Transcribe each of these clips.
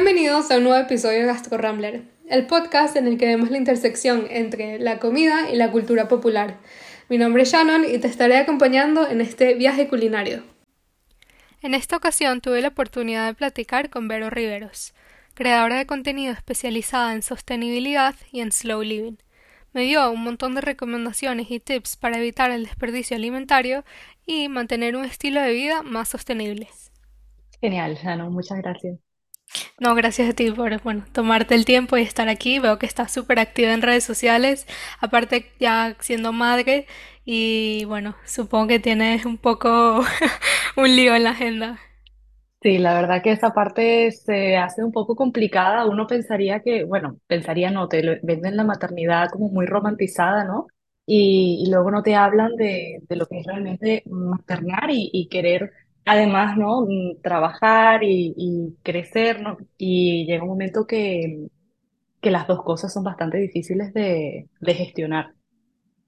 Bienvenidos a un nuevo episodio de Gastro Rambler, el podcast en el que vemos la intersección entre la comida y la cultura popular. Mi nombre es Shannon y te estaré acompañando en este viaje culinario. En esta ocasión tuve la oportunidad de platicar con Vero Riveros, creadora de contenido especializada en sostenibilidad y en slow living. Me dio un montón de recomendaciones y tips para evitar el desperdicio alimentario y mantener un estilo de vida más sostenible. Genial, Shannon, muchas gracias. No, gracias a ti por, bueno, tomarte el tiempo y estar aquí. Veo que estás súper activa en redes sociales, aparte ya siendo madre y bueno, supongo que tienes un poco un lío en la agenda. Sí, la verdad que esa parte se hace un poco complicada. Uno pensaría que, bueno, pensaría no, te venden la maternidad como muy romantizada, ¿no? Y, luego no te hablan de, lo que es realmente maternar y querer, además, ¿no? Trabajar y, y crecer, ¿no? Y llega un momento que, que las dos cosas son bastante difíciles de, de gestionar.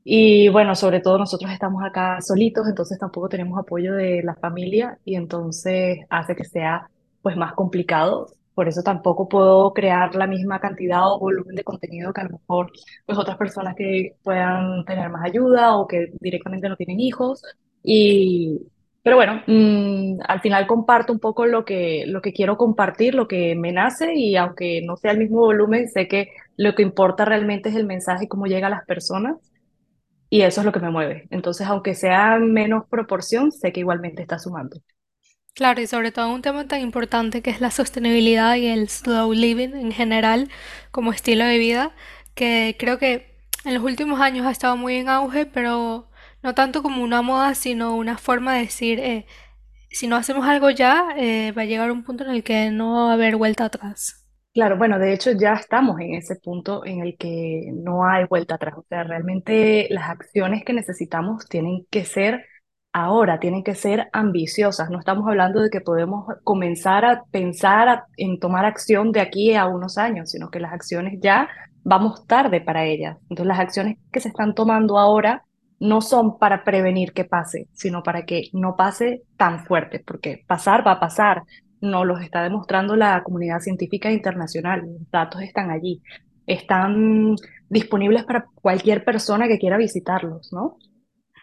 Y bueno, sobre todo nosotros estamos acá solitos, entonces tampoco tenemos apoyo de la familia y entonces hace que sea pues más complicado. Por eso tampoco puedo crear la misma cantidad o volumen de contenido que a lo mejor pues otras personas que puedan tener más ayuda o que directamente no tienen hijos. Y, pero bueno, mm, al final comparto un poco lo que, lo que quiero compartir, lo que me nace y aunque no sea el mismo volumen, sé que lo que importa realmente es el mensaje y cómo llega a las personas. Y eso es lo que me mueve. Entonces, aunque sea menos proporción, sé que igualmente está sumando. Claro, y sobre todo un tema tan importante que es la sostenibilidad y el slow living en general como estilo de vida, que creo que en los últimos años ha estado muy en auge, pero no tanto como una moda, sino una forma de decir, eh, si no hacemos algo ya, eh, va a llegar un punto en el que no va a haber vuelta atrás. Claro, bueno, de hecho ya estamos en ese punto en el que no hay vuelta atrás. O sea, realmente las acciones que necesitamos tienen que ser ahora, tienen que ser ambiciosas. No estamos hablando de que podemos comenzar a pensar en tomar acción de aquí a unos años, sino que las acciones ya vamos tarde para ellas. Entonces, las acciones que se están tomando ahora no son para prevenir que pase, sino para que no pase tan fuerte, porque pasar va a pasar nos los está demostrando la comunidad científica internacional. Los datos están allí. Están disponibles para cualquier persona que quiera visitarlos, ¿no?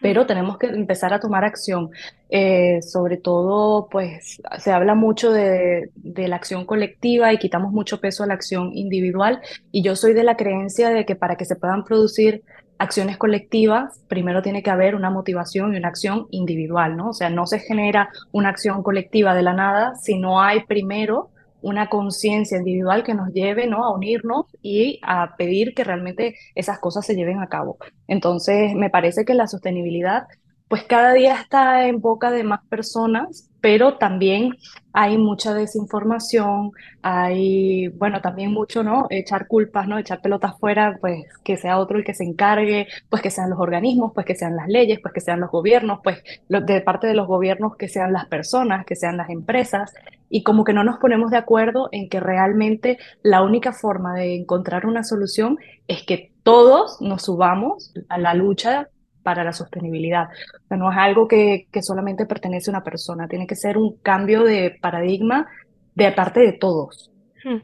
pero tenemos que empezar a tomar acción. Eh, sobre todo, pues se habla mucho de, de la acción colectiva y quitamos mucho peso a la acción individual. Y yo soy de la creencia de que para que se puedan producir acciones colectivas, primero tiene que haber una motivación y una acción individual, ¿no? O sea, no se genera una acción colectiva de la nada si no hay primero una conciencia individual que nos lleve, ¿no? a unirnos y a pedir que realmente esas cosas se lleven a cabo. Entonces, me parece que la sostenibilidad, pues cada día está en boca de más personas, pero también hay mucha desinformación, hay, bueno, también mucho, ¿no? Echar culpas, ¿no? Echar pelotas fuera, pues que sea otro el que se encargue, pues que sean los organismos, pues que sean las leyes, pues que sean los gobiernos, pues lo- de parte de los gobiernos que sean las personas, que sean las empresas, y como que no nos ponemos de acuerdo en que realmente la única forma de encontrar una solución es que todos nos subamos a la lucha para la sostenibilidad. No es algo que, solamente pertenece a una persona, tiene que ser un cambio de paradigma de parte de todos. Hmm.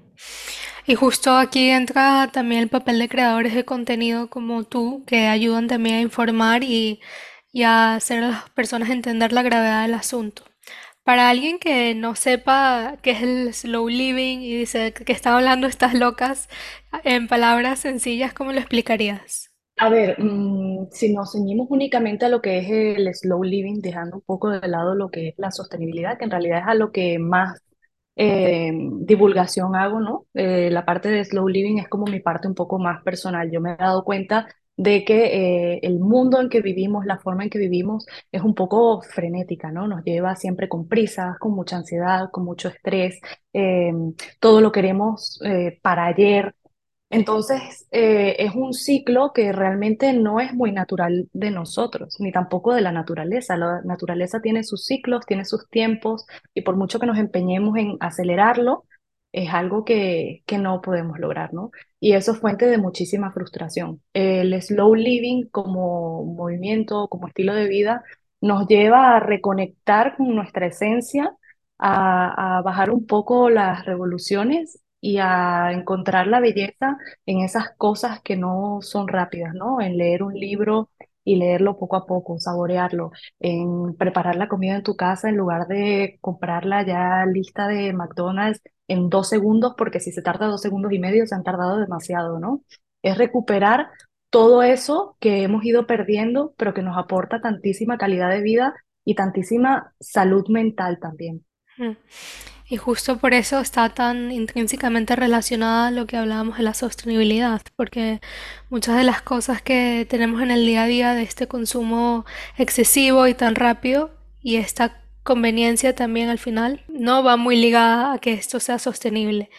Y justo aquí entra también el papel de creadores de contenido como tú, que ayudan también a informar y, y a hacer a las personas entender la gravedad del asunto. Para alguien que no sepa qué es el slow living y dice que están hablando estas locas, en palabras sencillas, ¿cómo lo explicarías? A ver, mm, si nos ceñimos únicamente a lo que es el slow living, dejando un poco de lado lo que es la sostenibilidad, que en realidad es a lo que más eh, divulgación hago, ¿no? Eh, la parte de slow living es como mi parte un poco más personal. Yo me he dado cuenta de que eh, el mundo en que vivimos, la forma en que vivimos, es un poco frenética, ¿no? Nos lleva siempre con prisas, con mucha ansiedad, con mucho estrés, eh, todo lo queremos para ayer. Entonces, eh, es un ciclo que realmente no es muy natural de nosotros, ni tampoco de la naturaleza. La naturaleza tiene sus ciclos, tiene sus tiempos, y por mucho que nos empeñemos en acelerarlo, es algo que, que no podemos lograr, ¿no? Y eso es fuente de muchísima frustración. El slow living como movimiento, como estilo de vida, nos lleva a reconectar con nuestra esencia a, a bajar un poco las revoluciones y a encontrar la belleza en esas cosas que no son rápidas, ¿no? En leer un libro y leerlo poco a poco, saborearlo, en preparar la comida en tu casa en lugar de comprarla ya lista de McDonald's en dos segundos, porque si se tarda dos segundos y medio, se han tardado demasiado, ¿no? Es recuperar todo eso que hemos ido perdiendo, pero que nos aporta tantísima calidad de vida y tantísima salud mental también. Mm. Y justo por eso está tan intrínsecamente relacionada a lo que hablábamos de la sostenibilidad, porque muchas de las cosas que tenemos en el día a día de este consumo excesivo y tan rápido y esta conveniencia también al final no va muy ligada a que esto sea sostenible.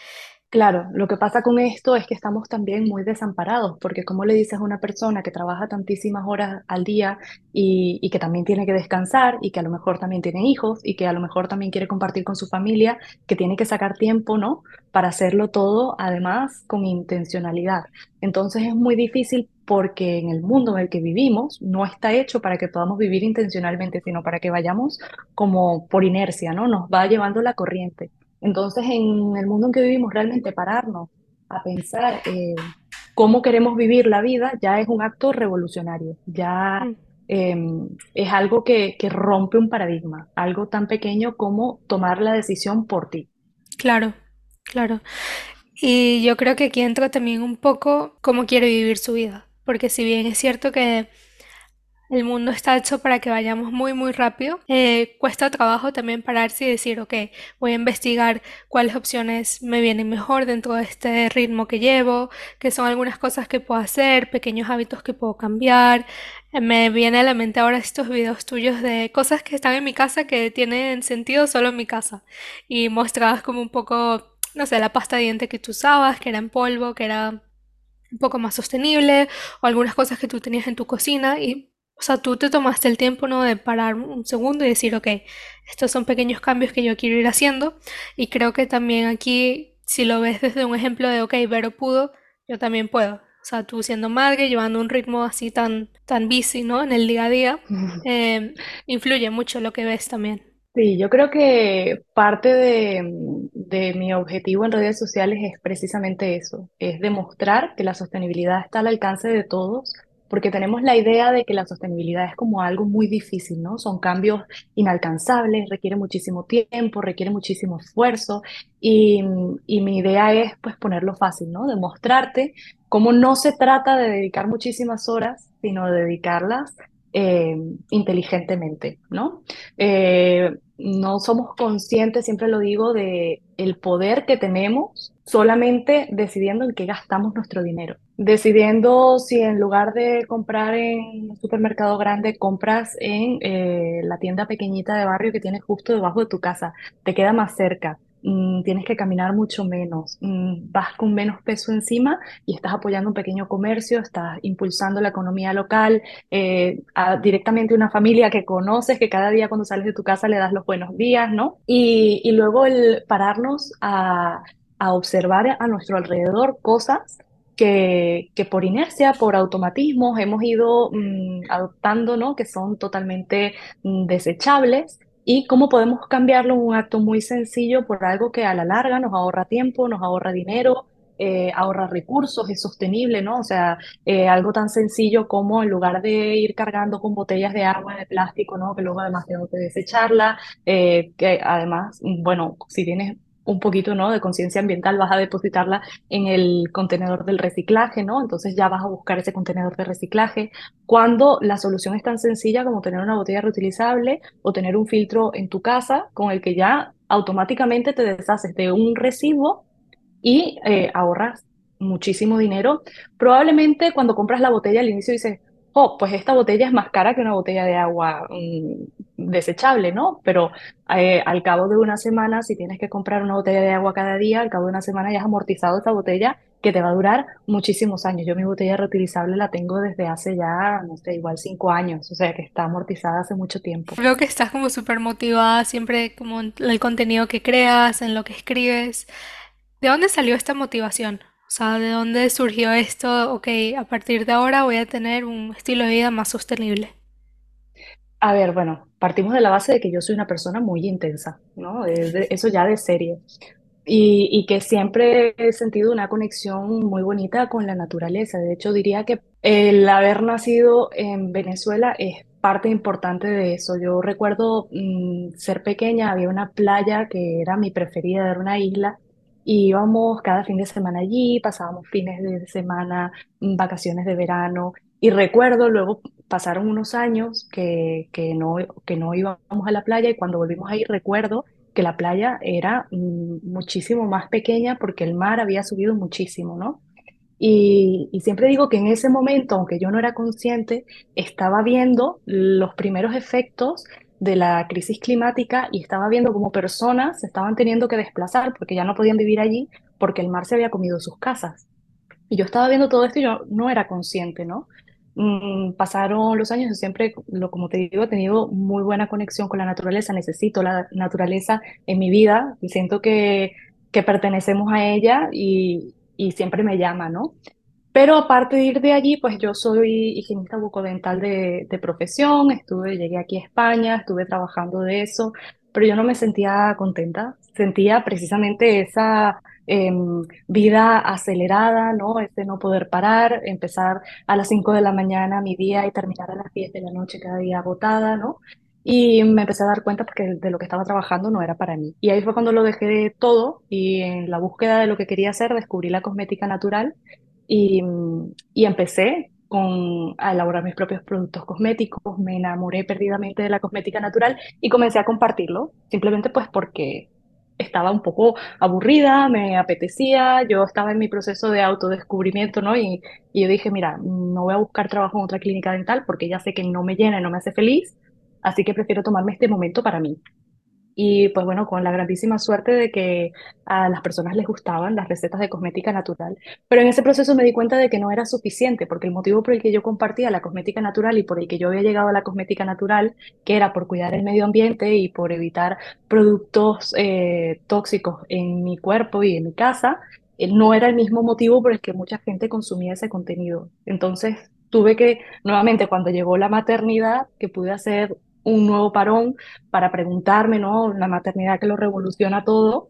Claro, lo que pasa con esto es que estamos también muy desamparados, porque como le dices a una persona que trabaja tantísimas horas al día y, y, que también tiene que descansar y que a lo mejor también tiene hijos y que a lo mejor también quiere compartir con su familia, que tiene que sacar tiempo, ¿no? Para hacerlo todo, además, con intencionalidad. Entonces es muy difícil porque en el mundo en el que vivimos no está hecho para que podamos vivir intencionalmente, sino para que vayamos como por inercia, ¿no? Nos va llevando la corriente. Entonces, en el mundo en que vivimos, realmente pararnos a pensar eh, cómo queremos vivir la vida ya es un acto revolucionario, ya Mm. eh, es algo que, que rompe un paradigma, algo tan pequeño como tomar la decisión por ti. Claro, claro. Y yo creo que aquí entra también un poco cómo quiere vivir su vida, porque si bien es cierto que el mundo está hecho para que vayamos muy, muy rápido. Eh, cuesta trabajo también pararse y decir, ok, voy a investigar cuáles opciones me vienen mejor dentro de este ritmo que llevo, qué son algunas cosas que puedo hacer, pequeños hábitos que puedo cambiar. Eh, me viene a la mente ahora estos videos tuyos de cosas que están en mi casa que tienen sentido solo en mi casa y mostrabas como un poco, no sé, la pasta de diente que tú usabas, que era en polvo, que era un poco más sostenible, o algunas cosas que tú tenías en tu cocina y o sea, tú te tomaste el tiempo, ¿no? De parar un segundo y decir, ok, estos son pequeños cambios que yo quiero ir haciendo. Y creo que también aquí, si lo ves desde un ejemplo de, ok, Vero pudo, yo también puedo. O sea, tú siendo madre, llevando un ritmo así tan, tan busy, ¿no? En el día a día, eh, influye mucho lo que ves también. Sí, yo creo que parte de, de mi objetivo en redes sociales es precisamente eso, es demostrar que la sostenibilidad está al alcance de todos, porque tenemos la idea de que la sostenibilidad es como algo muy difícil, ¿no? Son cambios inalcanzables, requiere muchísimo tiempo, requiere muchísimo esfuerzo, y, mi idea es pues ponerlo fácil, ¿no? Demostrarte cómo no se trata de dedicar muchísimas horas, sino de dedicarlas eh, inteligentemente, ¿no? Eh, no somos conscientes, siempre lo digo, de el poder que tenemos solamente decidiendo en qué gastamos nuestro dinero. Decidiendo si en lugar de comprar en un supermercado grande, compras en eh, la tienda pequeñita de barrio que tienes justo debajo de tu casa, te queda más cerca. Mm, tienes que caminar mucho menos, mm, vas con menos peso encima y estás apoyando un pequeño comercio, estás impulsando la economía local, eh, a, directamente una familia que conoces, que cada día cuando sales de tu casa le das los buenos días, ¿no? Y, y luego el pararnos a, a observar a nuestro alrededor cosas que, por inercia, por automatismos, hemos ido mm, adoptando, ¿no? Que son totalmente mm, desechables y cómo podemos cambiarlo en un acto muy sencillo por algo que a la larga nos ahorra tiempo, nos ahorra dinero, eh, ahorra recursos, es sostenible, ¿no? O sea, eh, algo tan sencillo como en lugar de ir cargando con botellas de agua de plástico, ¿no? Que luego además tengo que desecharla, eh, que además, bueno, si tienes un poquito, ¿no? de conciencia ambiental, vas a depositarla en el contenedor del reciclaje, ¿no? Entonces ya vas a buscar ese contenedor de reciclaje. Cuando la solución es tan sencilla como tener una botella reutilizable o tener un filtro en tu casa con el que ya automáticamente te deshaces de un residuo y eh, ahorras muchísimo dinero. Probablemente cuando compras la botella al inicio dices, oh, pues esta botella es más cara que una botella de agua mm, desechable, ¿no? Pero eh, al cabo de una semana, si tienes que comprar una botella de agua cada día, al cabo de una semana ya has amortizado esta botella que te va a durar muchísimos años. Yo mi botella reutilizable la tengo desde hace ya, no sé, igual cinco años, o sea que está amortizada hace mucho tiempo. Veo que estás como súper motivada siempre como en el contenido que creas, en lo que escribes. ¿De dónde salió esta motivación? O sea, ¿de dónde surgió esto? Ok, a partir de ahora voy a tener un estilo de vida más sostenible. A ver, bueno, partimos de la base de que yo soy una persona muy intensa, ¿no? Eso ya de serie. Y, y que siempre he sentido una conexión muy bonita con la naturaleza. De hecho, diría que el haber nacido en Venezuela es parte importante de eso. Yo recuerdo mm, ser pequeña, había una playa que era mi preferida, era una isla, y íbamos cada fin de semana allí, pasábamos fines de semana, mm, vacaciones de verano. Y recuerdo, luego pasaron unos años que, que no, que no íbamos a la playa y cuando volvimos a ir, recuerdo que la playa era mm, muchísimo más pequeña porque el mar había subido muchísimo, ¿no? Y, y siempre digo que en ese momento, aunque yo no era consciente, estaba viendo los primeros efectos de la crisis climática y estaba viendo cómo personas se estaban teniendo que desplazar porque ya no podían vivir allí porque el mar se había comido sus casas. Y yo estaba viendo todo esto y yo no era consciente, ¿no? Mm, pasaron los años, yo siempre, lo, como te digo, he tenido muy buena conexión con la naturaleza, necesito la naturaleza en mi vida y siento que, que pertenecemos a ella y, y siempre me llama, ¿no? Pero aparte de ir de allí, pues yo soy higienista bucodental de, de profesión, estuve, llegué aquí a España, estuve trabajando de eso, pero yo no me sentía contenta, sentía precisamente esa em, vida acelerada, ¿no? Ese no poder parar, empezar a las 5 de la mañana mi día y terminar a las 10 de la noche cada día agotada, ¿no? Y me empecé a dar cuenta porque de lo que estaba trabajando no era para mí. Y ahí fue cuando lo dejé todo y en la búsqueda de lo que quería hacer descubrí la cosmética natural y, y empecé con, a elaborar mis propios productos cosméticos, me enamoré perdidamente de la cosmética natural y comencé a compartirlo, simplemente pues porque estaba un poco aburrida, me apetecía, yo estaba en mi proceso de autodescubrimiento, ¿no? Y, y yo dije, mira, no voy a buscar trabajo en otra clínica dental porque ya sé que no me llena y no me hace feliz, así que prefiero tomarme este momento para mí. Y pues bueno, con la grandísima suerte de que a las personas les gustaban las recetas de cosmética natural. Pero en ese proceso me di cuenta de que no era suficiente, porque el motivo por el que yo compartía la cosmética natural y por el que yo había llegado a la cosmética natural, que era por cuidar el medio ambiente y por evitar productos eh, tóxicos en mi cuerpo y en mi casa, eh, no era el mismo motivo por el que mucha gente consumía ese contenido. Entonces tuve que, nuevamente, cuando llegó la maternidad, que pude hacer un nuevo parón para preguntarme, ¿no? La maternidad que lo revoluciona todo,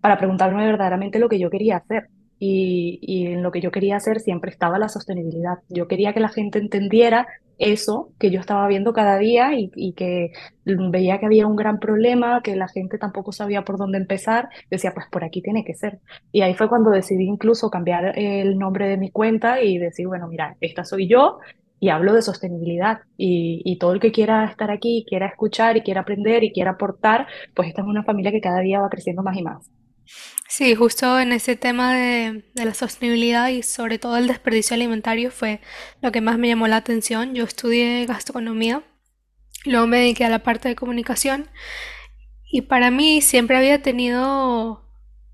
para preguntarme verdaderamente lo que yo quería hacer. Y, en lo que yo quería hacer siempre estaba la sostenibilidad. Yo quería que la gente entendiera eso que yo estaba viendo cada día y, y que veía que había un gran problema, que la gente tampoco sabía por dónde empezar. Decía, pues por aquí tiene que ser. Y ahí fue cuando decidí incluso cambiar el nombre de mi cuenta y decir, bueno, mira, esta soy yo y hablo de sostenibilidad y, todo el que quiera estar aquí, quiera escuchar y quiera aprender y quiera aportar, pues esta es una familia que cada día va creciendo más y más. Sí, justo en ese tema de, de la sostenibilidad y sobre todo el desperdicio alimentario fue lo que más me llamó la atención. Yo estudié gastronomía, luego me dediqué a la parte de comunicación y para mí siempre había tenido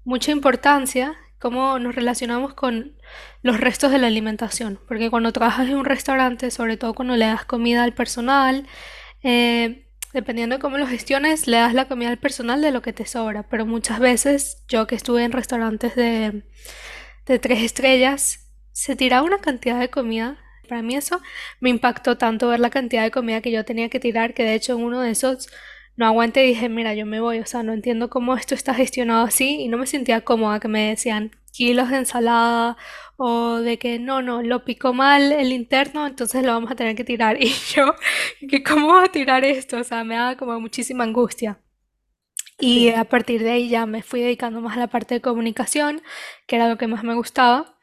mucha importancia cómo nos relacionamos con los restos de la alimentación, porque cuando trabajas en un restaurante, sobre todo cuando le das comida al personal, eh, dependiendo de cómo lo gestiones, le das la comida al personal de lo que te sobra, pero muchas veces yo que estuve en restaurantes de, de tres estrellas, se tiraba una cantidad de comida. Para mí eso me impactó tanto ver la cantidad de comida que yo tenía que tirar, que de hecho en uno de esos no aguanté y dije, mira, yo me voy, o sea, no entiendo cómo esto está gestionado así y no me sentía cómoda que me decían kilos de ensalada o de que no, no, lo picó mal el interno, entonces lo vamos a tener que tirar. Y yo, que ¿cómo voy a tirar esto? O sea, me daba como muchísima angustia. Y Sí. a partir de ahí ya me fui dedicando más a la parte de comunicación, que era lo que más me gustaba.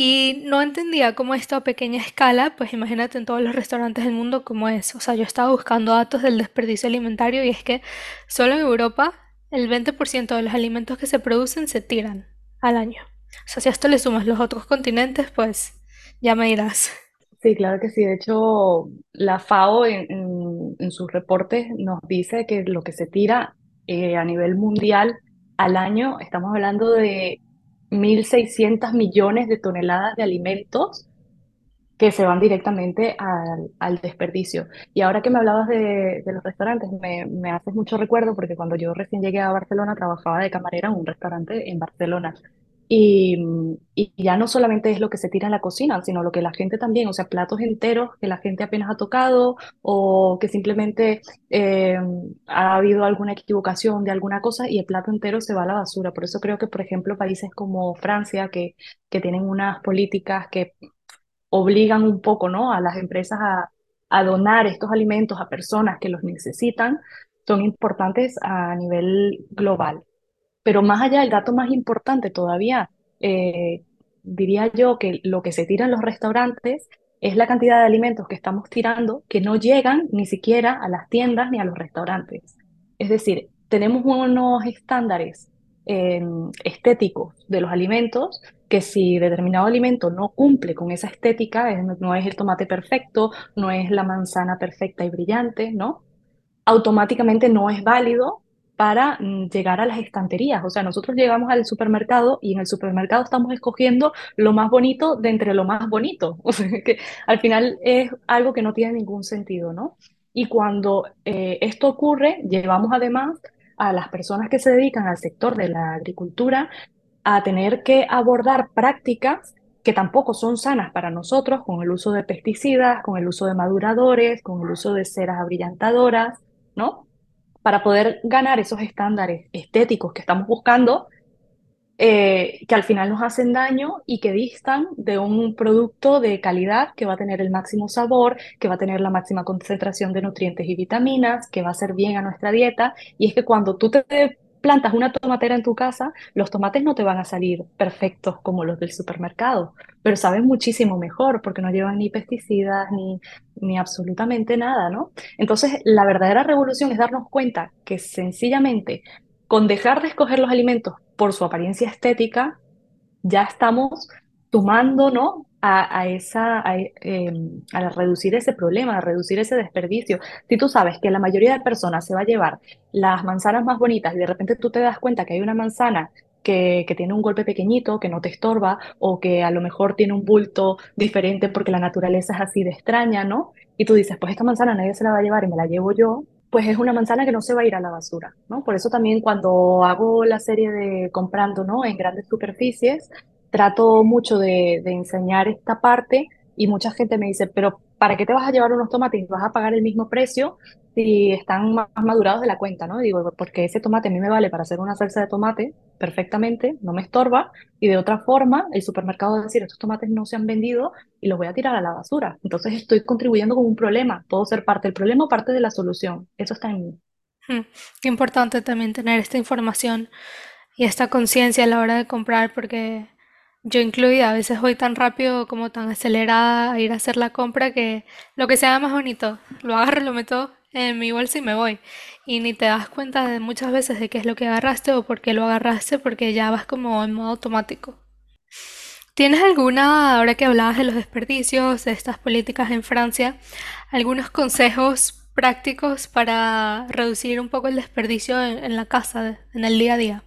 Y no entendía cómo esto a pequeña escala, pues imagínate en todos los restaurantes del mundo cómo es. O sea, yo estaba buscando datos del desperdicio alimentario y es que solo en Europa el 20% de los alimentos que se producen se tiran al año. O sea, si a esto le sumas los otros continentes, pues ya me dirás. Sí, claro que sí. De hecho, la FAO en, en- sus reportes nos dice que lo que se tira eh, a nivel mundial al año, estamos hablando de 1.600 millones de toneladas de alimentos que se van directamente al, al desperdicio. Y ahora que me hablabas de, los restaurantes, me, me haces mucho recuerdo porque cuando yo recién llegué a Barcelona trabajaba de camarera en un restaurante en Barcelona. Y, y ya no solamente es lo que se tira en la cocina, sino lo que la gente también, o sea, platos enteros que la gente apenas ha tocado o que simplemente eh, ha habido alguna equivocación de alguna cosa y el plato entero se va a la basura. Por eso creo que, por ejemplo, países como Francia, que, que tienen unas políticas que obligan un poco, ¿no? a las empresas a, donar estos alimentos a personas que los necesitan, son importantes a nivel global. Pero más allá, el dato más importante todavía, eh, diría yo que lo que se tira en los restaurantes es la cantidad de alimentos que estamos tirando que no llegan ni siquiera a las tiendas ni a los restaurantes. Es decir, tenemos unos estándares eh, estéticos de los alimentos que si determinado alimento no cumple con esa estética, no es el tomate perfecto, no es la manzana perfecta y brillante, ¿no? Automáticamente no es válido para mm, llegar a las estanterías. O sea, nosotros llegamos al supermercado y en el supermercado estamos escogiendo lo más bonito de entre lo más bonito. O sea, que al final es algo que no tiene ningún sentido, ¿no? Y cuando eh, esto ocurre, llevamos además a las personas que se dedican al sector de la agricultura a tener que abordar prácticas que tampoco son sanas para nosotros, con el uso de pesticidas, con el uso de maduradores, con el uso de ceras abrillantadoras, ¿no? Para poder ganar esos estándares estéticos que estamos buscando, eh, que al final nos hacen daño y que distan de un producto de calidad que va a tener el máximo sabor, que va a tener la máxima concentración de nutrientes y vitaminas, que va a ser bien a nuestra dieta. Y es que cuando tú te plantas una tomatera en tu casa, los tomates no te van a salir perfectos como los del supermercado, pero saben muchísimo mejor porque no llevan ni pesticidas ni, ni absolutamente nada, ¿no? Entonces, la verdadera revolución es darnos cuenta que sencillamente con dejar de escoger los alimentos por su apariencia estética, ya estamos sumando, ¿no? A, esa, em, a, reducir ese problema, a reducir ese desperdicio. Si tú sabes que la mayoría de personas se va a llevar las manzanas más bonitas y de repente tú te das cuenta que hay una manzana que, que, tiene un golpe pequeñito, que no te estorba, o que a lo mejor tiene un bulto diferente porque la naturaleza es así de extraña, ¿no? Y tú dices, pues esta manzana nadie se la va a llevar y me la llevo yo, pues es una manzana que no se va a ir a la basura, ¿no? Por eso también cuando hago la serie de comprando, ¿no? En grandes superficies, trato mucho de, enseñar esta parte y mucha gente me dice, pero ¿para qué te vas a llevar unos tomates vas a pagar el mismo precio si están más madurados de la cuenta? ¿no? Digo, porque ese tomate a mí me vale para hacer una salsa de tomate perfectamente, no me estorba, y de otra forma el supermercado va a decir, estos tomates no se han vendido y los voy a tirar a la basura. Entonces estoy contribuyendo con un problema, puedo ser parte del problema o parte de la solución. Eso está en mí. Hmm, qué importante también tener esta información y esta conciencia a la hora de comprar porque yo incluida, a veces voy tan rápido como tan acelerada a ir a hacer la compra que lo que sea más bonito, lo agarro, lo meto en mi bolsa y me voy. Y ni te das cuenta de muchas veces de qué es lo que agarraste o por qué lo agarraste porque ya vas como en modo automático. ¿Tienes alguna, ahora que hablabas de los desperdicios, de estas políticas en Francia, algunos consejos prácticos para reducir un poco el desperdicio en, en la casa, en el día a día?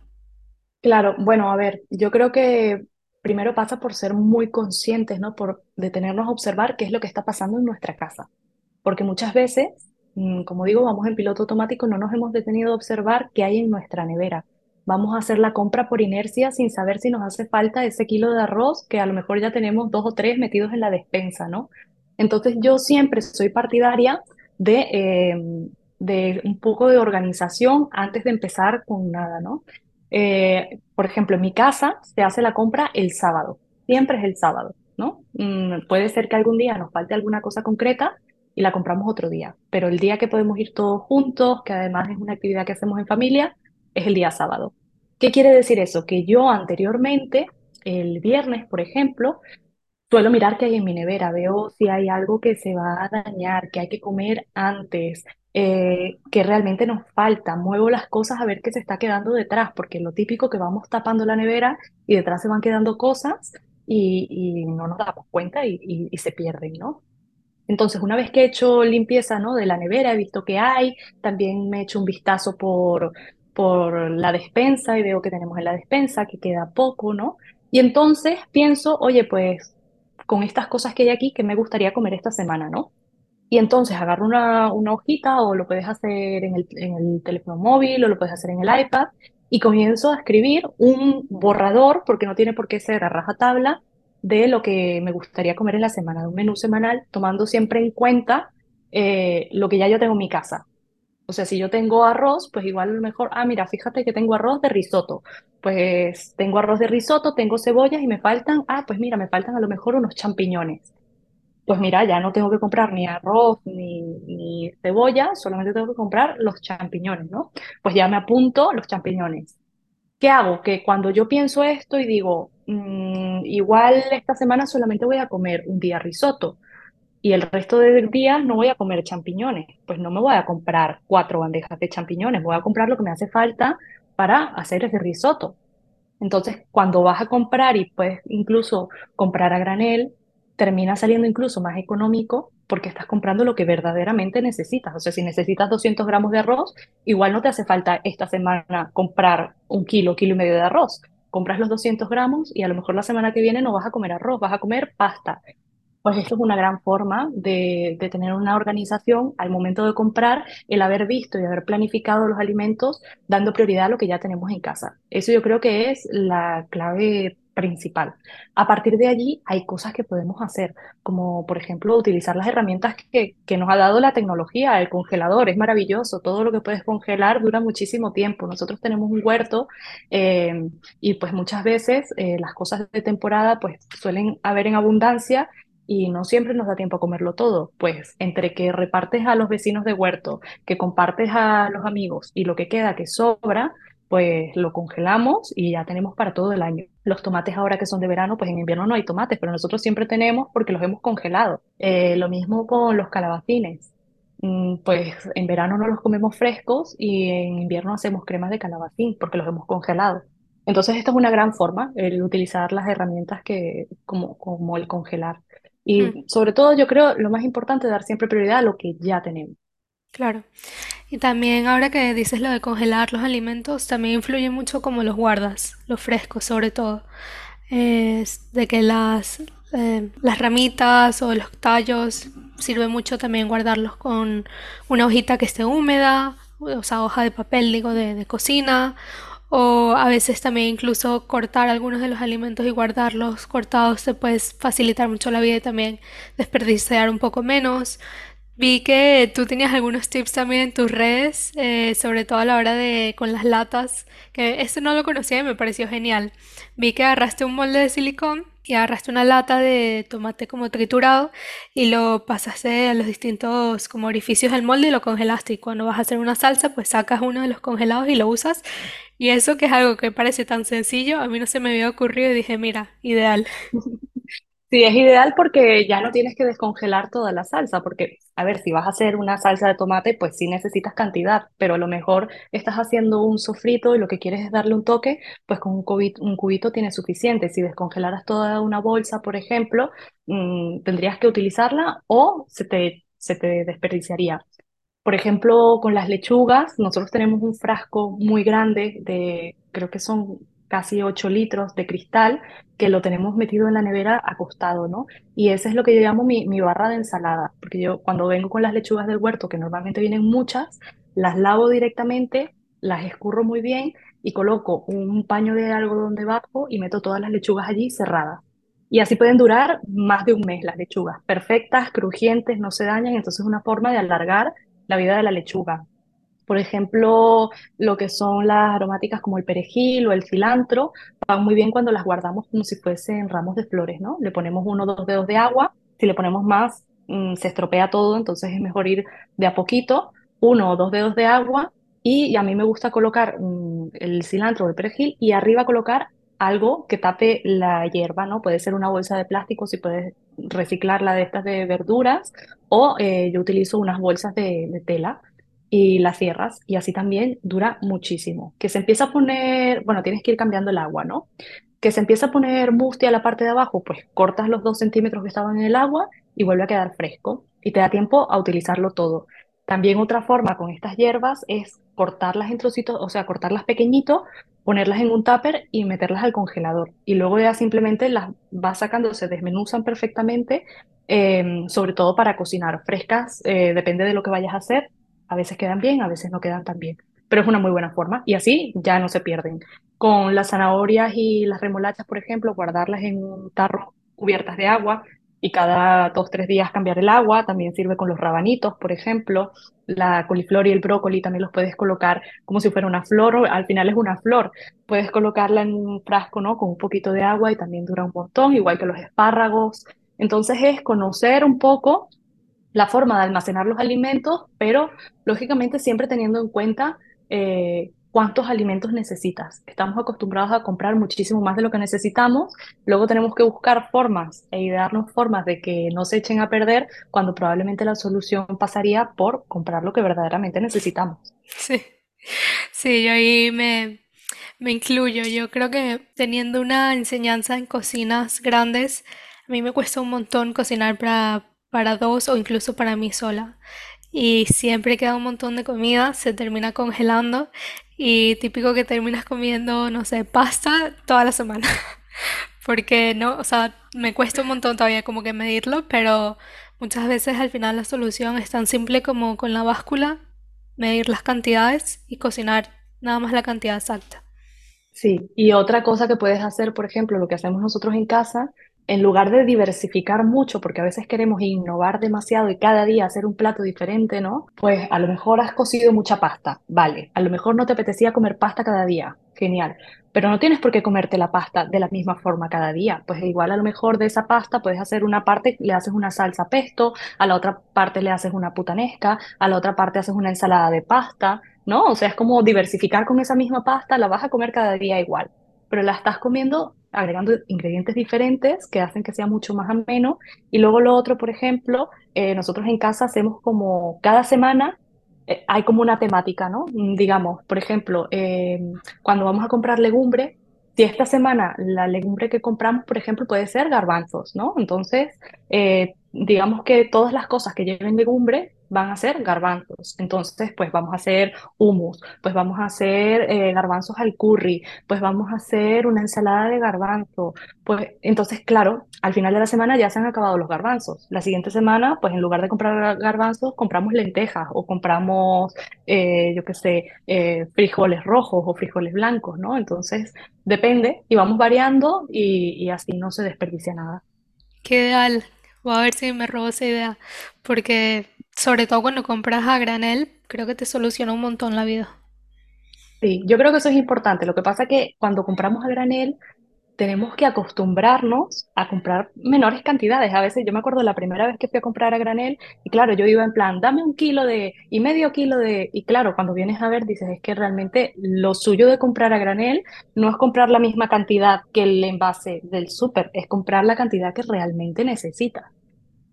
Claro, bueno, a ver, yo creo que primero pasa por ser muy conscientes, ¿no? Por detenernos a observar qué es lo que está pasando en nuestra casa. Porque muchas veces, como digo, vamos en piloto automático, no nos hemos detenido a observar qué hay en nuestra nevera. Vamos a hacer la compra por inercia sin saber si nos hace falta ese kilo de arroz que a lo mejor ya tenemos dos o tres metidos en la despensa, ¿no? Entonces yo siempre soy partidaria de, eh, un poco de organización antes de empezar con nada, ¿no? Eh, por ejemplo, en mi casa se hace la compra el sábado, siempre es el sábado, ¿no? Mm, puede ser que algún día nos falte alguna cosa concreta y la compramos otro día, pero el día que podemos ir todos juntos, que además es una actividad que hacemos en familia, es el día sábado. ¿Qué quiere decir eso? Que yo anteriormente, el viernes, por ejemplo, suelo mirar qué hay en mi nevera, veo si hay algo que se va a dañar, que hay que comer antes, eh, que realmente nos falta. Muevo las cosas a ver qué se está quedando detrás, porque lo típico que vamos tapando la nevera y detrás se van quedando cosas y, no nos damos cuenta y, se pierden, ¿no? Entonces, una vez que he hecho limpieza, ¿no? de la nevera, he visto que hay, también me he hecho un vistazo por, por la despensa y veo que tenemos en la despensa, que queda poco, ¿no? Y entonces pienso, oye, pues con estas cosas que hay aquí, que me gustaría comer esta semana, ¿no? Y entonces agarro una, una hojita o lo puedes hacer en el, en el teléfono móvil o lo puedes hacer en el iPad y comienzo a escribir un borrador, porque no tiene por qué ser a rajatabla, de lo que me gustaría comer en la semana, de un menú semanal, tomando siempre en cuenta eh, lo que ya yo tengo en mi casa. O sea, si yo tengo arroz, pues igual a lo mejor, ah, mira, fíjate que tengo arroz de risotto. Pues tengo arroz de risotto, tengo cebollas y me faltan, ah, pues mira, me faltan a lo mejor unos champiñones. Pues mira, ya no tengo que comprar ni arroz ni, ni cebolla, solamente tengo que comprar los champiñones, ¿no? Pues ya me apunto los champiñones. ¿Qué hago? Que cuando yo pienso esto y digo, "Mm, igual esta semana solamente voy a comer un día risotto y el resto del día no voy a comer champiñones, pues no me voy a comprar cuatro bandejas de champiñones, voy a comprar lo que me hace falta para hacer ese risotto. Entonces, cuando vas a comprar y puedes incluso comprar a granel, termina saliendo incluso más económico porque estás comprando lo que verdaderamente necesitas. O sea, si necesitas 200 gramos de arroz, igual no te hace falta esta semana comprar un kilo, kilo y medio de arroz. Compras los 200 gramos y a lo mejor la semana que viene no vas a comer arroz, vas a comer pasta. Pues esto es una gran forma de, de, tener una organización al momento de comprar, el haber visto y haber planificado los alimentos dando prioridad a lo que ya tenemos en casa. Eso yo creo que es la clave principal. A partir de allí hay cosas que podemos hacer, como por ejemplo utilizar las herramientas que, que nos ha dado la tecnología, el congelador, es maravilloso, todo lo que puedes congelar dura muchísimo tiempo. Nosotros tenemos un huerto eh, y pues muchas veces eh, las cosas de temporada pues suelen haber en abundancia y no siempre nos da tiempo a comerlo todo. Pues entre que repartes a los vecinos de huerto, que compartes a los amigos y lo que queda que sobra, pues lo congelamos y ya tenemos para todo el año. Los tomates ahora que son de verano, pues en invierno no hay tomates, pero nosotros siempre tenemos porque los hemos congelado. Eh, lo mismo con los calabacines. Mm, pues en verano no los comemos frescos y en invierno hacemos cremas de calabacín porque los hemos congelado. Entonces, esta es una gran forma, el utilizar las herramientas que, como, como el congelar. Mm, Y sobre todo, yo creo lo más importante es dar siempre prioridad a lo que ya tenemos. Claro. Y también ahora que dices lo de congelar los alimentos, también influye mucho cómo los guardas, los frescos sobre todo. De que las, eh, las ramitas o los tallos sirve mucho también guardarlos con una hojita que esté húmeda, o sea, hoja de papel, digo, de, de cocina, o a veces también incluso cortar algunos de los alimentos y guardarlos cortados te puedes facilitar mucho la vida y también desperdiciar un poco menos. Vi que tú tenías algunos tips también en tus redes, eh, sobre todo a la hora de con las latas, que esto no lo conocía y me pareció genial. Vi que agarraste un molde de silicón y agarraste una lata de tomate como triturado y lo pasaste a los distintos como orificios del molde y lo congelaste. Y cuando vas a hacer una salsa, pues sacas uno de los congelados y lo usas. Y eso que es algo que parece tan sencillo, a mí no se me había ocurrido y dije, mira, ideal. Sí, es ideal porque ya no tienes que descongelar toda la salsa, porque, a ver, si vas a hacer una salsa de tomate, pues sí necesitas cantidad, pero a lo mejor estás haciendo un sofrito y lo que quieres es darle un toque, pues con un cubito, un cubito tienes suficiente. Si descongelaras toda una bolsa, por ejemplo, mm, tendrías que utilizarla o se te, se te desperdiciaría. Por ejemplo, con las lechugas, nosotros tenemos un frasco muy grande de, creo que son casi 8 litros de cristal, que lo tenemos metido en la nevera acostado, ¿no? Y ese es lo que yo llamo mi, mi barra de ensalada, porque yo cuando vengo con las lechugas del huerto, que normalmente vienen muchas, las lavo directamente, las escurro muy bien y coloco un paño de algodón debajo y meto todas las lechugas allí cerradas. Y así pueden durar más de un mes las lechugas, perfectas, crujientes, no se dañan, entonces es una forma de alargar la vida de la lechuga. Por ejemplo, lo que son las aromáticas como el perejil o el cilantro, van muy bien cuando las guardamos como si fuesen ramos de flores, ¿no? Le ponemos uno o dos dedos de agua, si le ponemos más, mm, se estropea todo, entonces es mejor ir de a poquito, uno o dos dedos de agua, y, a mí me gusta colocar mm, el cilantro o el perejil y arriba colocar algo que tape la hierba, ¿no? Puede ser una bolsa de plástico si puedes reciclarla de estas de verduras, o eh, yo utilizo unas bolsas de tela y las cierras y así también dura muchísimo. Que se empieza a poner, bueno, tienes que ir cambiando el agua, ¿no? Que se empieza a poner mustia la parte de abajo, pues cortas los dos centímetros que estaban en el agua y vuelve a quedar fresco y te da tiempo a utilizarlo todo. También otra forma con estas hierbas es cortarlas en trocitos, o sea, cortarlas pequeñito, ponerlas en un tupper y meterlas al congelador. Y luego ya simplemente las vas sacando, se desmenuzan perfectamente, eh, sobre todo para cocinar. Frescas, eh, depende de lo que vayas a hacer, a veces quedan bien, a veces no quedan tan bien. pero es una muy buena forma y así ya no se pierden. Con las zanahorias y las remolachas, por ejemplo, guardarlas en un tarro cubiertas de agua y cada dos, tres días cambiar el agua. También sirve con los rabanitos, por ejemplo. La coliflor y el brócoli también los puedes colocar como si fuera una flor, al final es una flor. Puedes colocarla en un frasco, ¿no? Con un poquito de agua y también dura un montón, igual que los espárragos. Entonces es conocer un poco la forma de almacenar los alimentos, pero lógicamente siempre teniendo en cuenta eh, cuántos alimentos necesitas. Estamos acostumbrados a comprar muchísimo más de lo que necesitamos, luego tenemos que buscar formas e idearnos formas de que no se echen a perder cuando probablemente la solución pasaría por comprar lo que verdaderamente necesitamos. Sí, sí, yo ahí me, me incluyo. Yo creo que teniendo una enseñanza en cocinas grandes, a mí me cuesta un montón cocinar para, para dos o incluso para mí sola y siempre queda un montón de comida, se termina congelando y típico que terminas comiendo, no sé, pasta toda la semana. Porque no, o sea, me cuesta un montón todavía como que medirlo, pero muchas veces al final la solución es tan simple como con la báscula, medir las cantidades y cocinar nada más la cantidad exacta. Sí, y otra cosa que puedes hacer, por ejemplo, lo que hacemos nosotros en casa, en lugar de diversificar mucho, porque a veces queremos innovar demasiado y cada día hacer un plato diferente, ¿no? Pues a lo mejor has cocido mucha pasta, vale, a lo mejor no te apetecía comer pasta cada día, genial, pero no tienes por qué comerte la pasta de la misma forma cada día, pues igual a lo mejor de esa pasta puedes hacer una parte, le haces una salsa pesto, a la otra parte le haces una putanesca, a la otra parte haces una ensalada de pasta, ¿no? O sea, es como diversificar con esa misma pasta, la vas a comer cada día igual, pero la estás comiendo agregando ingredientes diferentes que hacen que sea mucho más ameno. Y luego lo otro, por ejemplo, eh, nosotros en casa hacemos como cada semana eh, hay como una temática, ¿no? Mm, digamos, por ejemplo, eh, cuando vamos a comprar legumbre, si esta semana la legumbre que compramos, por ejemplo, puede ser garbanzos, ¿no? Entonces, digamos que todas las cosas que lleven legumbre van a ser garbanzos. Entonces, pues vamos a hacer hummus, pues vamos a hacer eh, garbanzos al curry, pues vamos a hacer una ensalada de garbanzo. Pues entonces, claro, al final de la semana ya se han acabado los garbanzos. La siguiente semana, pues en lugar de comprar garbanzos, compramos lentejas o compramos, eh, yo qué sé, eh, frijoles rojos o frijoles blancos, ¿no? Entonces, depende y vamos variando y, y así no se desperdicia nada. Qué ideal. Voy a ver si me robo esa idea, porque sobre todo cuando compras a granel, creo que te soluciona un montón la vida. Sí, yo creo que eso es importante. Lo que pasa es que cuando compramos a granel, tenemos que acostumbrarnos a comprar menores cantidades. A veces yo me acuerdo la primera vez que fui a comprar a granel y claro, yo iba en plan, dame un kilo de y medio kilo de... Y claro, cuando vienes a ver dices, es que realmente lo suyo de comprar a granel no es comprar la misma cantidad que el envase del súper, es comprar la cantidad que realmente necesitas.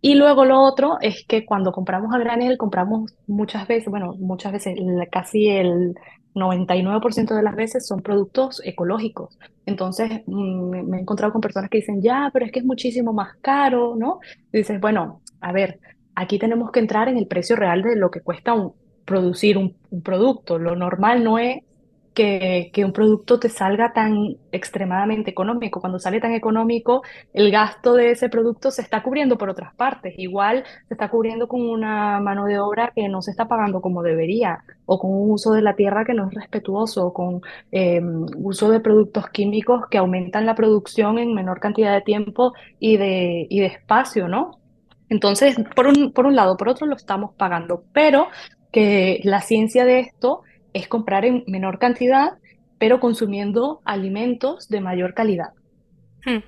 Y luego lo otro es que cuando compramos a granel, compramos muchas veces, bueno, muchas veces, casi el 99% de las veces son productos ecológicos. Entonces, mm, me he encontrado con personas que dicen, ya, pero es que es muchísimo más caro, ¿no? Dices, bueno, a ver, aquí tenemos que entrar en el precio real de lo que cuesta producir un producto. Lo normal no es que, un producto te salga tan extremadamente económico. Cuando sale tan económico, el gasto de ese producto se está cubriendo por otras partes. Igual se está cubriendo con una mano de obra que no se está pagando como debería, o con un uso de la tierra que no es respetuoso, o con eh, uso de productos químicos que aumentan la producción en menor cantidad de tiempo y de, y de espacio, ¿no? Entonces, por un, por un lado, por otro lo estamos pagando, pero que la ciencia de esto es comprar en menor cantidad, pero consumiendo alimentos de mayor calidad. Hmm.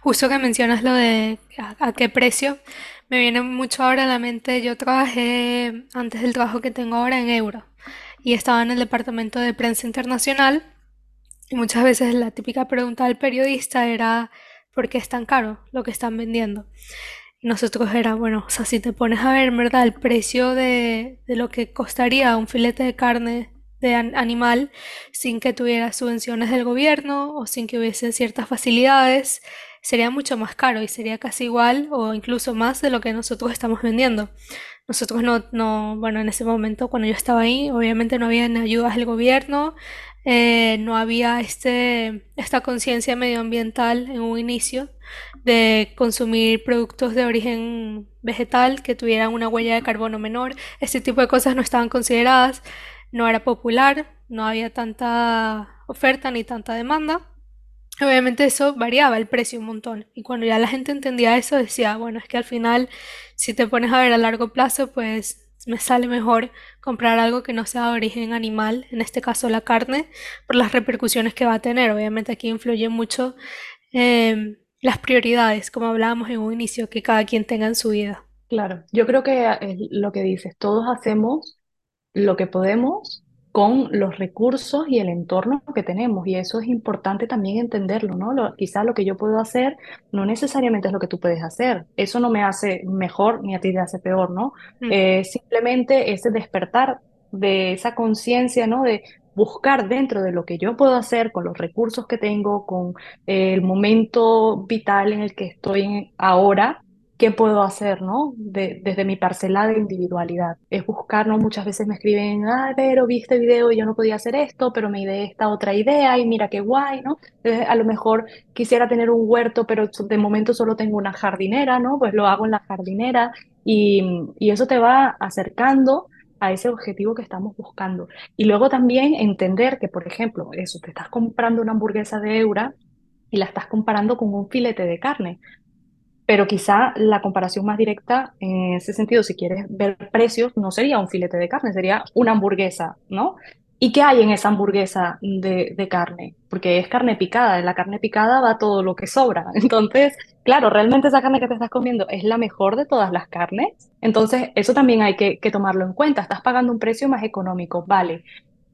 Justo que mencionas lo de a, qué precio, me viene mucho ahora a la mente, yo trabajé antes del trabajo que tengo ahora en euro y estaba en el departamento de prensa internacional y muchas veces la típica pregunta del periodista era ¿por qué es tan caro lo que están vendiendo? Nosotros era, bueno, o sea, si te pones a ver, verdad, el precio de, de lo que costaría un filete de carne de animal sin que tuviera subvenciones del gobierno o sin que hubiesen ciertas facilidades, sería mucho más caro y sería casi igual o incluso más de lo que nosotros estamos vendiendo. Nosotros no, no bueno, en ese momento cuando yo estaba ahí, obviamente no había ayudas del gobierno, eh, no había este, esta conciencia medioambiental en un inicio de consumir productos de origen vegetal que tuvieran una huella de carbono menor, este tipo de cosas no estaban consideradas. No era popular, no había tanta oferta ni tanta demanda. Obviamente eso variaba el precio un montón. Y cuando ya la gente entendía eso, decía, bueno, es que al final, si te pones a ver a largo plazo, pues me sale mejor comprar algo que no sea de origen animal, en este caso la carne, por las repercusiones que va a tener. Obviamente aquí influye mucho em, las prioridades, como hablábamos en un inicio, que cada quien tenga en su vida. Claro, yo creo que es lo que dices, todos hacemos lo que podemos con los recursos y el entorno que tenemos. Y eso es importante también entenderlo, ¿no? Lo, quizá lo que yo puedo hacer no necesariamente es lo que tú puedes hacer. Eso no me hace mejor ni a ti te hace peor, ¿no? Mm. Eh, simplemente ese despertar de esa conciencia, ¿no? De buscar dentro de lo que yo puedo hacer con los recursos que tengo, con el momento vital en el que estoy ahora, qué puedo hacer, ¿no? desde mi parcela de individualidad. Es buscar, ¿no? Muchas veces me escriben, ah, pero vi este video y yo no podía hacer esto, pero me ideé esta otra idea y mira qué guay, ¿no? a lo mejor quisiera tener un huerto, pero de momento solo tengo una jardinera, ¿no? Pues lo hago en la jardinera y, y eso te va acercando a ese objetivo que estamos buscando. Y luego también entender que, por ejemplo, eso, te estás comprando una hamburguesa de eura y la estás comparando con un filete de carne pero quizá la comparación más directa en ese sentido, si quieres ver precios, no sería un filete de carne, sería una hamburguesa, ¿no? ¿Y qué hay en esa hamburguesa de, carne? Porque es carne picada, en la carne picada va todo lo que sobra. Entonces, claro, realmente esa carne que te estás comiendo es la mejor de todas las carnes. Entonces, eso también hay que, que tomarlo en cuenta. Estás pagando un precio más económico, vale,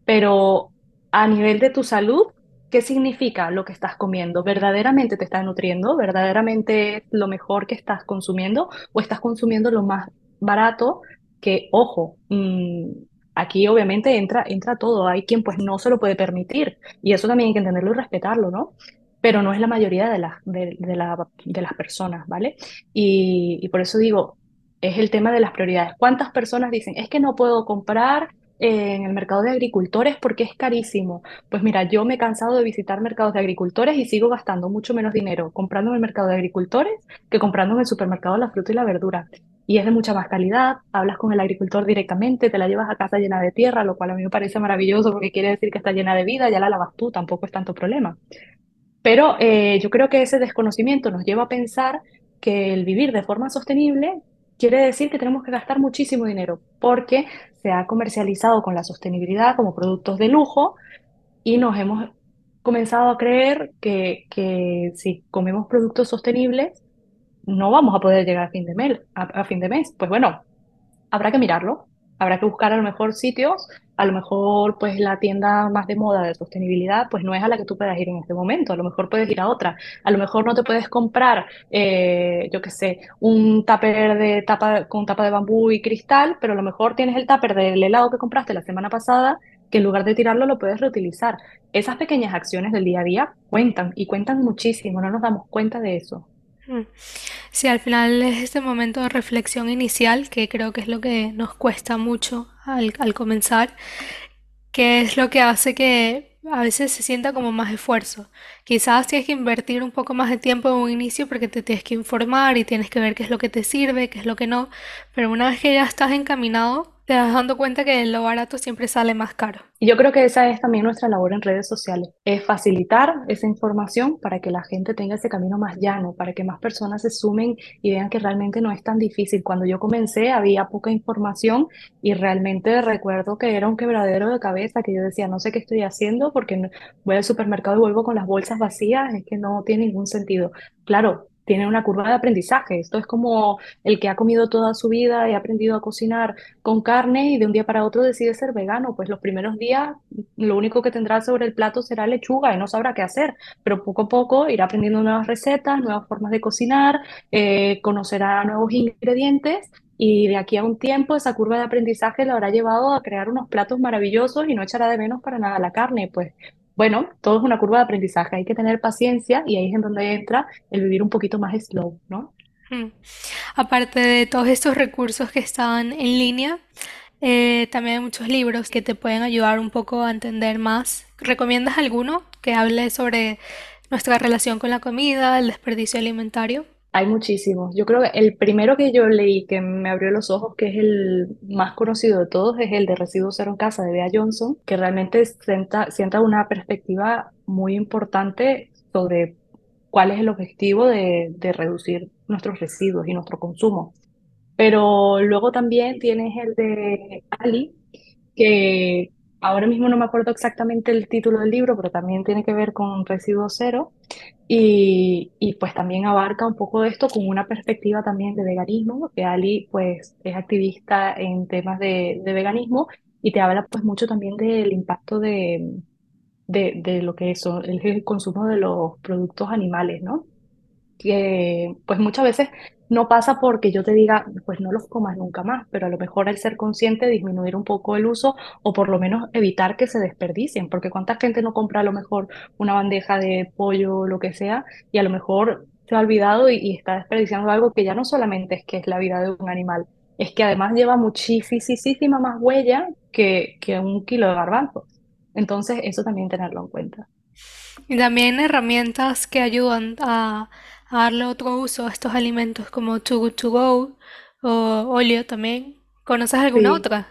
pero a nivel de tu salud, ¿Qué significa lo que estás comiendo? ¿Verdaderamente te está nutriendo? ¿Verdaderamente lo mejor que estás consumiendo? ¿O estás consumiendo lo más barato? Que, ojo, mm, aquí obviamente entra, entra todo. Hay quien pues no se lo puede permitir y eso también hay que entenderlo y respetarlo, ¿no? Pero no es la mayoría de, las de, de las personas, ¿vale? Y por eso digo, es el tema de las prioridades. ¿Cuántas personas dicen, es que no puedo comprar en el mercado de agricultores porque es carísimo. Pues mira, yo me he cansado de visitar mercados de agricultores y sigo gastando mucho menos dinero comprando en el mercado de agricultores que comprando en el supermercado la fruta y la verdura. Y es de mucha más calidad, hablas con el agricultor directamente, te la llevas a casa llena de tierra, lo cual a mí me parece maravilloso porque quiere decir que está llena de vida, ya la lavas tú, tampoco es tanto problema. Pero eh, yo creo que ese desconocimiento nos lleva a pensar que el vivir de forma sostenible quiere decir que tenemos que gastar muchísimo dinero porque se ha comercializado con la sostenibilidad como productos de lujo y nos hemos comenzado a creer que, que si comemos productos sostenibles no vamos a poder llegar a fin de mes. a fin de mes. Pues bueno, habrá que mirarlo, habrá que buscar a lo mejor sitios a lo mejor pues la tienda más de moda de sostenibilidad pues no es a la que tú puedas ir en este momento, a lo mejor puedes ir a otra, a lo mejor no te puedes comprar, eh, yo qué sé, un tupper de tapa, con tapa de bambú y cristal, pero a lo mejor tienes el tupper del helado que compraste la semana pasada que en lugar de tirarlo lo puedes reutilizar. Esas pequeñas acciones del día a día cuentan y cuentan muchísimo, no nos damos cuenta de eso. Sí, al final es este momento de reflexión inicial que creo que es lo que nos cuesta mucho al, al comenzar, que es lo que hace que a veces se sienta como más esfuerzo. Quizás tienes que invertir un poco más de tiempo en un inicio porque te tienes que informar y tienes que ver qué es lo que te sirve, qué es lo que no, pero una vez que ya estás encaminado, te das dando cuenta que lo barato siempre sale más caro. Y yo creo que esa es también nuestra labor en redes sociales, es facilitar esa información para que la gente tenga ese camino más llano, para que más personas se sumen y vean que realmente no es tan difícil. Cuando yo comencé había poca información y realmente recuerdo que era un quebradero de cabeza, que yo decía, no sé qué estoy haciendo porque voy al supermercado y vuelvo con las bolsas vacías, es que no tiene ningún sentido. Claro, tiene una curva de aprendizaje. Esto es como el que ha comido toda su vida y ha aprendido a cocinar con carne y de un día para otro decide ser vegano. Pues los primeros días lo único que tendrá sobre el plato será lechuga y no sabrá qué hacer, pero poco a poco irá aprendiendo nuevas recetas, nuevas formas de cocinar, eh, conocerá nuevos ingredientes y de aquí a un tiempo esa curva de aprendizaje le habrá llevado a crear unos platos maravillosos y no echará de menos para nada la carne. Pues bueno, todo es una curva de aprendizaje, hay que tener paciencia y ahí es en donde entra el vivir un poquito más slow, ¿no? Aparte de todos estos recursos que están en línea, eh, también hay muchos libros que te pueden ayudar un poco a entender más. ¿Recomiendas alguno que hable sobre nuestra relación con la comida, el desperdicio alimentario? Hay muchísimos. Yo creo que el primero que yo leí que me abrió los ojos, que es el más conocido de todos, es el de Residuos Cero en Casa de Bea Johnson, que realmente sienta, sienta una perspectiva muy importante sobre cuál es el objetivo de, de reducir nuestros residuos y nuestro consumo. Pero luego también tienes el de Ali, que ahora mismo no me acuerdo exactamente el título del libro, pero también tiene que ver con residuo cero y, y pues también abarca un poco de esto con una perspectiva también de veganismo, porque Ali pues es activista en temas de, de veganismo y te habla pues mucho también del impacto de, de, de lo que es el, el consumo de los productos animales, ¿no? que pues muchas veces no pasa porque yo te diga, pues no los comas nunca más, pero a lo mejor el ser consciente, disminuir un poco el uso o por lo menos evitar que se desperdicien, porque cuánta gente no compra a lo mejor una bandeja de pollo o lo que sea y a lo mejor se ha olvidado y, y está desperdiciando algo que ya no solamente es que es la vida de un animal, es que además lleva muchísima más huella que, que un kilo de garbanzos. Entonces, eso también tenerlo en cuenta. Y también herramientas que ayudan a, a darle otro uso a estos alimentos como Too Good To Go o Olio también. ¿Conoces alguna Sí. otra?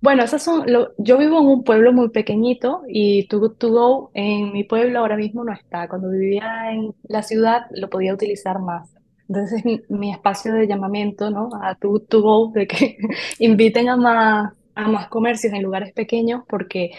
Bueno, esas son, lo- yo vivo en un pueblo muy pequeñito y Too Good To Go en mi pueblo ahora mismo no está. Cuando vivía en la ciudad lo podía utilizar más. Entonces mi, mi espacio de llamamiento, ¿no? A Too Good To Go, de que inviten a más, a más comercios en lugares pequeños porque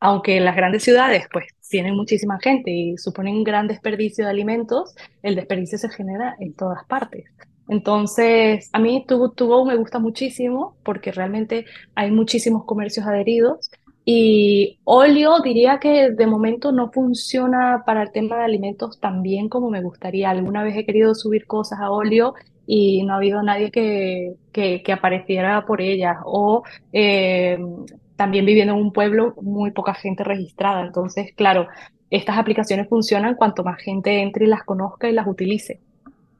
aunque las grandes ciudades pues tienen muchísima gente y suponen un gran desperdicio de alimentos, el desperdicio se genera en todas partes. Entonces, a mí Too me gusta muchísimo porque realmente hay muchísimos comercios adheridos y Olio diría que de momento no funciona para el tema de alimentos tan bien como me gustaría. Alguna vez he querido subir cosas a Olio y no ha habido nadie que, que, que apareciera por ellas o eh, también viviendo en un pueblo, muy poca gente registrada. Entonces, claro, estas aplicaciones funcionan cuanto más gente entre y las conozca y las utilice.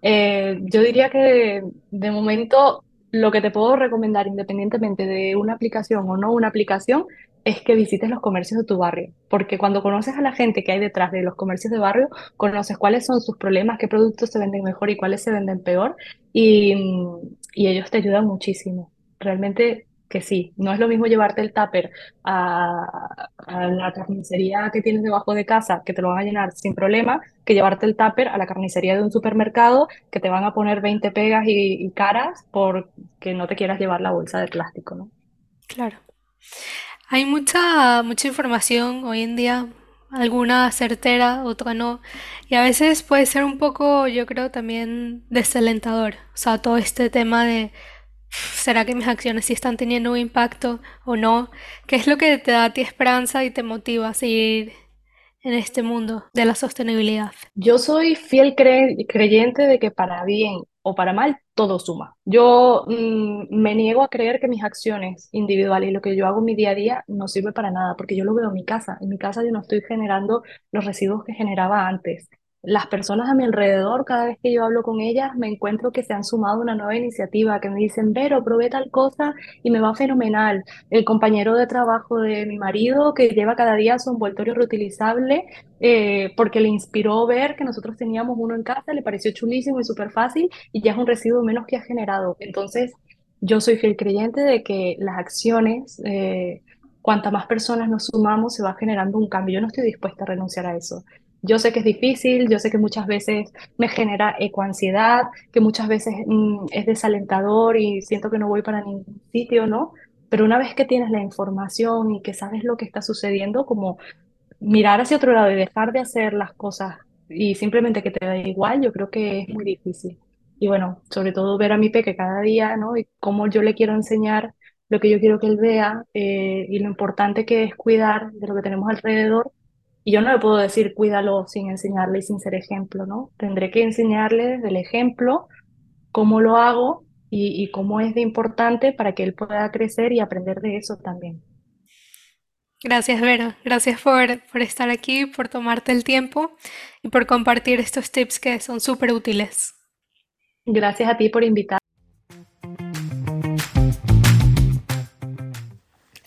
Eh, yo diría que de momento lo que te puedo recomendar, independientemente de una aplicación o no una aplicación, es que visites los comercios de tu barrio, porque cuando conoces a la gente que hay detrás de los comercios de barrio, conoces cuáles son sus problemas, qué productos se venden mejor y cuáles se venden peor, y, y ellos te ayudan muchísimo. Realmente que sí, no es lo mismo llevarte el tupper a, la carnicería que tienes debajo de casa, que te lo van a llenar sin problema, que llevarte el tupper a la carnicería de un supermercado que te van a poner 20 pegas y, y caras porque no te quieras llevar la bolsa de plástico, ¿no? Claro. Hay mucha, mucha información hoy en día, alguna certera, otra no, y a veces puede ser un poco, yo creo, también desalentador. O sea, todo este tema de ¿será que mis acciones sí están teniendo un impacto o no? ¿Qué es lo que te da a ti esperanza y te motiva a seguir en este mundo de la sostenibilidad? Yo soy fiel cre- creyente de que para bien o para mal todo suma. Yo mm, me niego a creer que mis acciones individuales y lo que yo hago en mi día a día no sirve para nada, porque yo lo veo en mi casa. En mi casa yo no estoy generando los residuos que generaba antes. Las personas a mi alrededor, cada vez que yo hablo con ellas, me encuentro que se han sumado a una nueva iniciativa, que me dicen, Vero, probé tal cosa y me va fenomenal. El compañero de trabajo de mi marido, que lleva cada día su envoltorio reutilizable, eh, porque le inspiró ver que nosotros teníamos uno en casa, le pareció chulísimo y súper fácil y ya es un residuo menos que ha generado. Entonces, yo soy fiel creyente de que las acciones, eh, cuanta más personas nos sumamos, se va generando un cambio. Yo no estoy dispuesta a renunciar a eso. Yo sé que es difícil, yo sé que muchas veces me genera ecoansiedad, que muchas veces mm, es desalentador y siento que no voy para ningún sitio, ¿no? Pero una vez que tienes la información y que sabes lo que está sucediendo, como mirar hacia otro lado y dejar de hacer las cosas y simplemente que te da igual, yo creo que es muy difícil. Y bueno, sobre todo ver a mi peque cada día, ¿no? Y cómo yo le quiero enseñar lo que yo quiero que él vea eh, y lo importante que es cuidar de lo que tenemos alrededor. Y yo no le puedo decir cuídalo sin enseñarle y sin ser ejemplo, ¿no? Tendré que enseñarle desde el ejemplo cómo lo hago y, y cómo es de importante para que él pueda crecer y aprender de eso también. Gracias, Vera. Gracias por, por estar aquí, por tomarte el tiempo y por compartir estos tips que son súper útiles. Gracias a ti por invitar.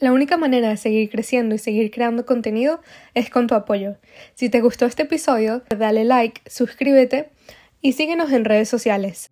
La única manera de seguir creciendo y seguir creando contenido es con tu apoyo. Si te gustó este episodio, dale like, suscríbete y síguenos en redes sociales.